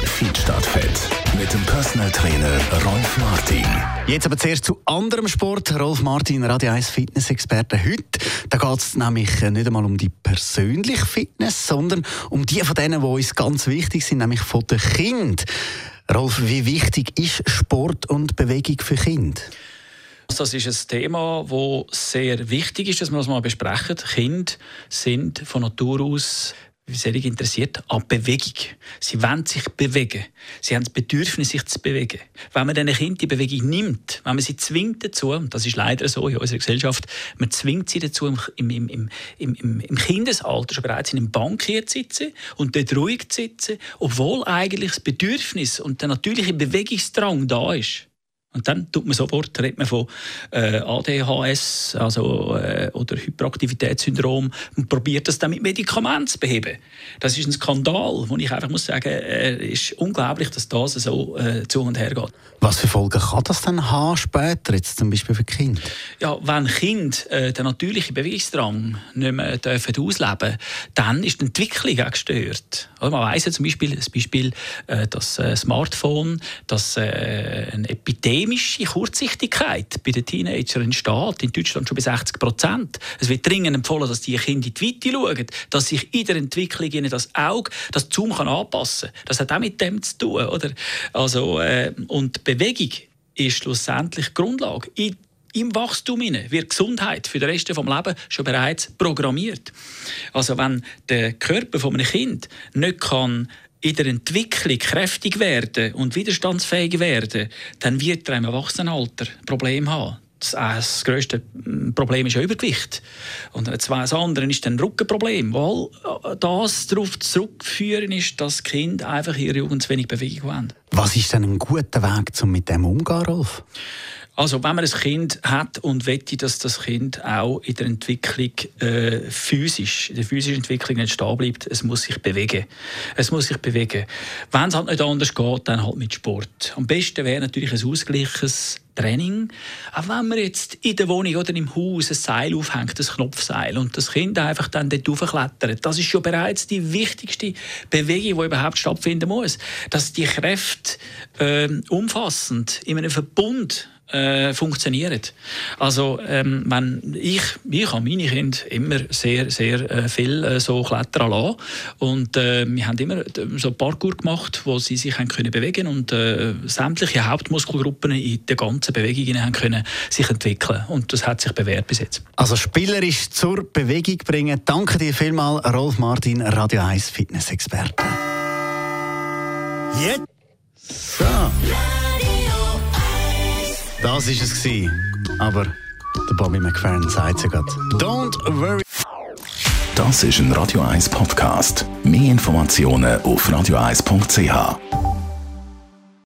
Feedstadtfett mit dem Personal Trainer Rolf Martin. Jetzt aber zuerst zu anderem Sport. Rolf Martin, Radio 1 Fitness-Experte. Heute da geht es nämlich nicht einmal um die persönliche Fitness, sondern um die von denen, die uns ganz wichtig sind, nämlich von den Kindern. Rolf, wie wichtig ist Sport und Bewegung für Kinder? Das ist ein Thema, das sehr wichtig ist, dass wir das mal besprechen. Kinder sind von Natur aus sehr interessiert an Bewegung. Sie wollen sich bewegen. Sie haben das Bedürfnis, sich zu bewegen. Wenn man diesen Kind die Bewegung nimmt, wenn man sie zwingt dazu, und das ist leider so in unserer Gesellschaft, man zwingt sie dazu, im, im, im, im, im Kindesalter schon bereits in einem Bank hier zu sitzen und dort ruhig zu sitzen, obwohl eigentlich das Bedürfnis und der natürliche Bewegungsdrang da ist. Und dann tut man sofort, redet man von äh, ADHS also, äh, oder Hyperaktivitätssyndrom und probiert das dann mit Medikamenten zu beheben. Das ist ein Skandal, wo ich einfach muss sagen, äh, ist unglaublich, dass das so äh, zu und her geht. Was für Folgen kann das dann haben später, jetzt zum Beispiel für Kinder? Ja, wenn Kinder äh, den natürlichen Bewegungsdrang nicht mehr dürfen ausleben dann ist die Entwicklung auch gestört. Also man weiss ja zum Beispiel, das Beispiel äh, das Smartphone, das äh, ein epidemische Kurzsichtigkeit bei den Teenagern entsteht, in Deutschland schon bei 60 Prozent. Es wird dringend empfohlen, dass die Kinder in die Weite schauen, dass sich in der Entwicklung ihnen das Auge, das Zoom kann anpassen kann. Das hat auch mit dem zu tun. Oder? Also, äh, und Bewegung ist schlussendlich die Grundlage. In im Wachstum wird Gesundheit für den Rest des Lebens schon bereits programmiert. Also wenn der Körper von einem Kind nicht kann in der Entwicklung kräftig werden und widerstandsfähig werden, dann wird er im Erwachsenenalter Probleme haben. Das, grösste mm, Problem ist ja Übergewicht. Und das andere ist dann Rückenproblem, weil äh, das darauf zurückzuführen ist, dass Kinder einfach in ihrer Jugend zu wenig Bewegung haben. Was ist denn ein guter Weg, um mit dem umzugehen, Rolf? Also wenn man ein Kind hat und wette, dass das Kind auch in der Entwicklung äh, physisch, in der physischen Entwicklung nicht stehen bleibt, es muss sich bewegen. Es muss sich bewegen. Wenn es halt nicht anders geht, dann halt mit Sport. Am besten wäre natürlich ein ausgleiches Training. Auch wenn man jetzt in der Wohnung oder im Haus ein Seil aufhängt, ein Knopfseil, und das Kind einfach dann dort hochklettert, das ist schon bereits die wichtigste Bewegung, die überhaupt stattfinden muss. Dass die Kräfte äh, umfassend in einem Verbund äh, funktionieren. Also ähm, wenn ich, ich habe meine Kinder immer sehr, sehr äh, viel äh, so klettern lassen und äh, wir haben immer so Parkour gemacht, wo sie sich haben können bewegen und äh, sämtliche Hauptmuskelgruppen in der ganzen Bewegung haben können sich entwickeln und das hat sich bewährt bis jetzt. Also spielerisch zur Bewegung bringen. Danke dir vielmals, Rolf Martin, Radio 1 Fitness-Experte. Jetzt. So. Das war es. Aber der Bobby McFerrin sagt es ja gerade. Don't worry. Das ist ein Radio 1 Podcast. Mehr Informationen auf radio1.ch.